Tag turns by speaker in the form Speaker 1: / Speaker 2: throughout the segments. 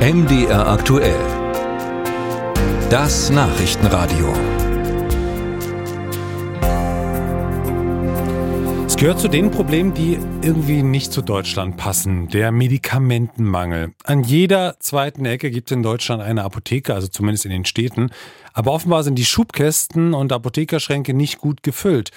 Speaker 1: MDR aktuell. Das Nachrichtenradio.
Speaker 2: Es gehört zu den Problemen, die irgendwie nicht zu Deutschland passen. Der Medikamentenmangel. An jeder zweiten Ecke gibt es in Deutschland eine Apotheke, also zumindest in den Städten. Aber offenbar sind die Schubkästen und Apothekerschränke nicht gut gefüllt.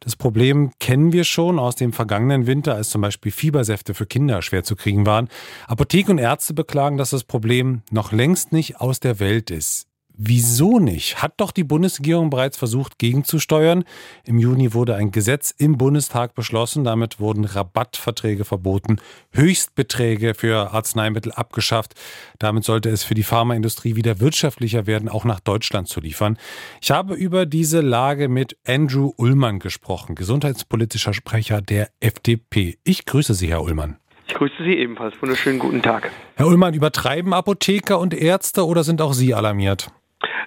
Speaker 2: Das Problem kennen wir schon aus dem vergangenen Winter, als zum Beispiel Fiebersäfte für Kinder schwer zu kriegen waren. Apotheken und Ärzte beklagen, dass das Problem noch längst nicht aus der Welt ist. Wieso nicht? Hat doch die Bundesregierung bereits versucht, gegenzusteuern. Im Juni wurde ein Gesetz im Bundestag beschlossen. Damit wurden Rabattverträge verboten, Höchstbeträge für Arzneimittel abgeschafft. Damit sollte es für die Pharmaindustrie wieder wirtschaftlicher werden, auch nach Deutschland zu liefern. Ich habe über diese Lage mit Andrew Ullmann gesprochen, gesundheitspolitischer Sprecher der FDP. Ich grüße Sie, Herr Ullmann.
Speaker 3: Ich grüße Sie ebenfalls. Wunderschönen guten Tag.
Speaker 2: Herr Ullmann, übertreiben Apotheker und Ärzte oder sind auch Sie alarmiert?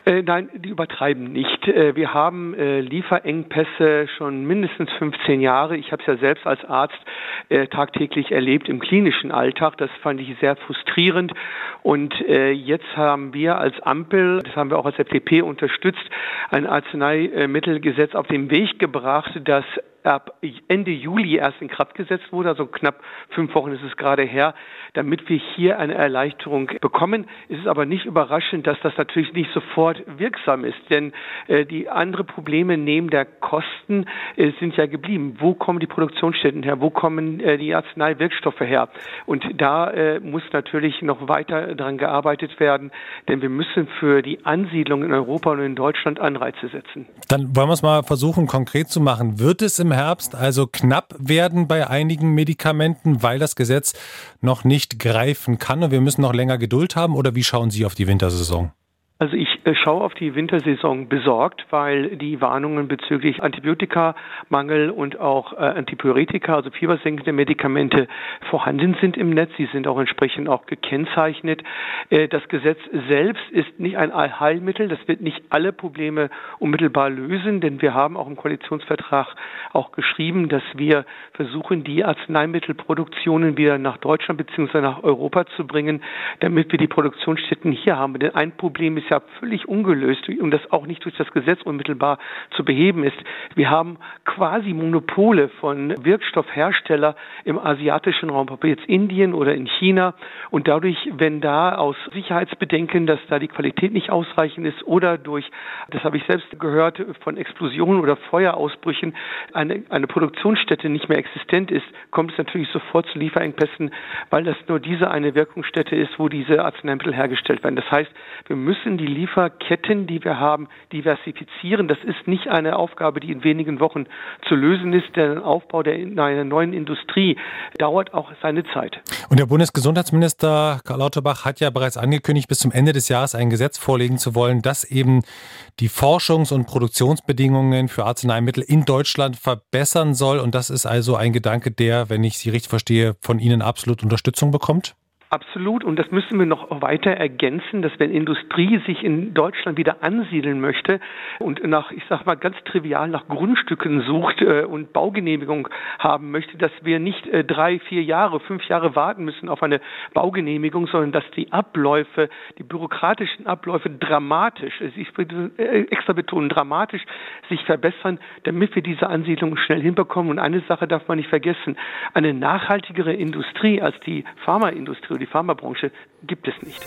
Speaker 3: Äh, nein, die übertreiben nicht. Äh, wir haben äh, Lieferengpässe schon mindestens 15 Jahre. Ich habe es ja selbst als Arzt tagtäglich erlebt im klinischen Alltag. Das fand ich sehr frustrierend. Und jetzt haben wir als Ampel, das haben wir auch als FDP unterstützt, ein Arzneimittelgesetz auf den Weg gebracht, das ab Ende Juli erst in Kraft gesetzt wurde, also knapp fünf Wochen ist es gerade her, damit wir hier eine Erleichterung bekommen. Es ist aber nicht überraschend, dass das natürlich nicht sofort wirksam ist, denn äh, die anderen Probleme neben der Kosten äh, sind ja geblieben. Wo kommen die Produktionsstätten her? Wo kommen äh, die Arzneiwirkstoffe her? Und da äh, muss natürlich noch weiter daran gearbeitet werden, denn wir müssen für die Ansiedlung in Europa und in Deutschland Anreize setzen.
Speaker 2: Dann wollen wir es mal versuchen, konkret zu machen. Wird es im Herbst also knapp werden bei einigen Medikamenten, weil das Gesetz noch nicht greifen kann und wir müssen noch länger Geduld haben? Oder wie schauen Sie auf die Wintersaison?
Speaker 3: Also ich äh, schaue auf die Wintersaison besorgt, weil die Warnungen bezüglich Antibiotikamangel und auch äh, Antipyretika, also fiebersenkende Medikamente vorhanden sind im Netz. Sie sind auch entsprechend auch gekennzeichnet. Äh, das Gesetz selbst ist nicht ein Allheilmittel. Das wird nicht alle Probleme unmittelbar lösen, denn wir haben auch im Koalitionsvertrag auch geschrieben, dass wir versuchen, die Arzneimittelproduktionen wieder nach Deutschland bzw. nach Europa zu bringen, damit wir die Produktionsstätten hier haben. Denn ein Problem ist ja völlig ungelöst und das auch nicht durch das Gesetz unmittelbar zu beheben ist. Wir haben quasi Monopole von Wirkstoffhersteller im asiatischen Raum, ob jetzt Indien oder in China. Und dadurch, wenn da aus Sicherheitsbedenken, dass da die Qualität nicht ausreichend ist oder durch, das habe ich selbst gehört, von Explosionen oder Feuerausbrüchen eine, eine Produktionsstätte nicht mehr existent ist, kommt es natürlich sofort zu Lieferengpässen, weil das nur diese eine Wirkungsstätte ist, wo diese Arzneimittel hergestellt werden. Das heißt, wir müssen die Lieferketten, die wir haben, diversifizieren. Das ist nicht eine Aufgabe, die in wenigen Wochen zu lösen ist. Der Aufbau der, einer neuen Industrie dauert auch seine Zeit.
Speaker 2: Und der Bundesgesundheitsminister Karl Lauterbach hat ja bereits angekündigt, bis zum Ende des Jahres ein Gesetz vorlegen zu wollen, das eben die Forschungs- und Produktionsbedingungen für Arzneimittel in Deutschland verbessern soll. Und das ist also ein Gedanke, der, wenn ich Sie richtig verstehe, von Ihnen absolut Unterstützung bekommt?
Speaker 3: Absolut. Und das müssen wir noch weiter ergänzen, dass wenn Industrie sich in Deutschland wieder ansiedeln möchte und nach, ich sag mal ganz trivial, nach Grundstücken sucht äh, und Baugenehmigung haben möchte, dass wir nicht äh, drei, vier Jahre, fünf Jahre warten müssen auf eine Baugenehmigung, sondern dass die Abläufe, die bürokratischen Abläufe dramatisch, also ich äh, extra betonen, dramatisch sich verbessern, damit wir diese Ansiedlung schnell hinbekommen. Und eine Sache darf man nicht vergessen. Eine nachhaltigere Industrie als die Pharmaindustrie die Pharmabranche gibt es nicht.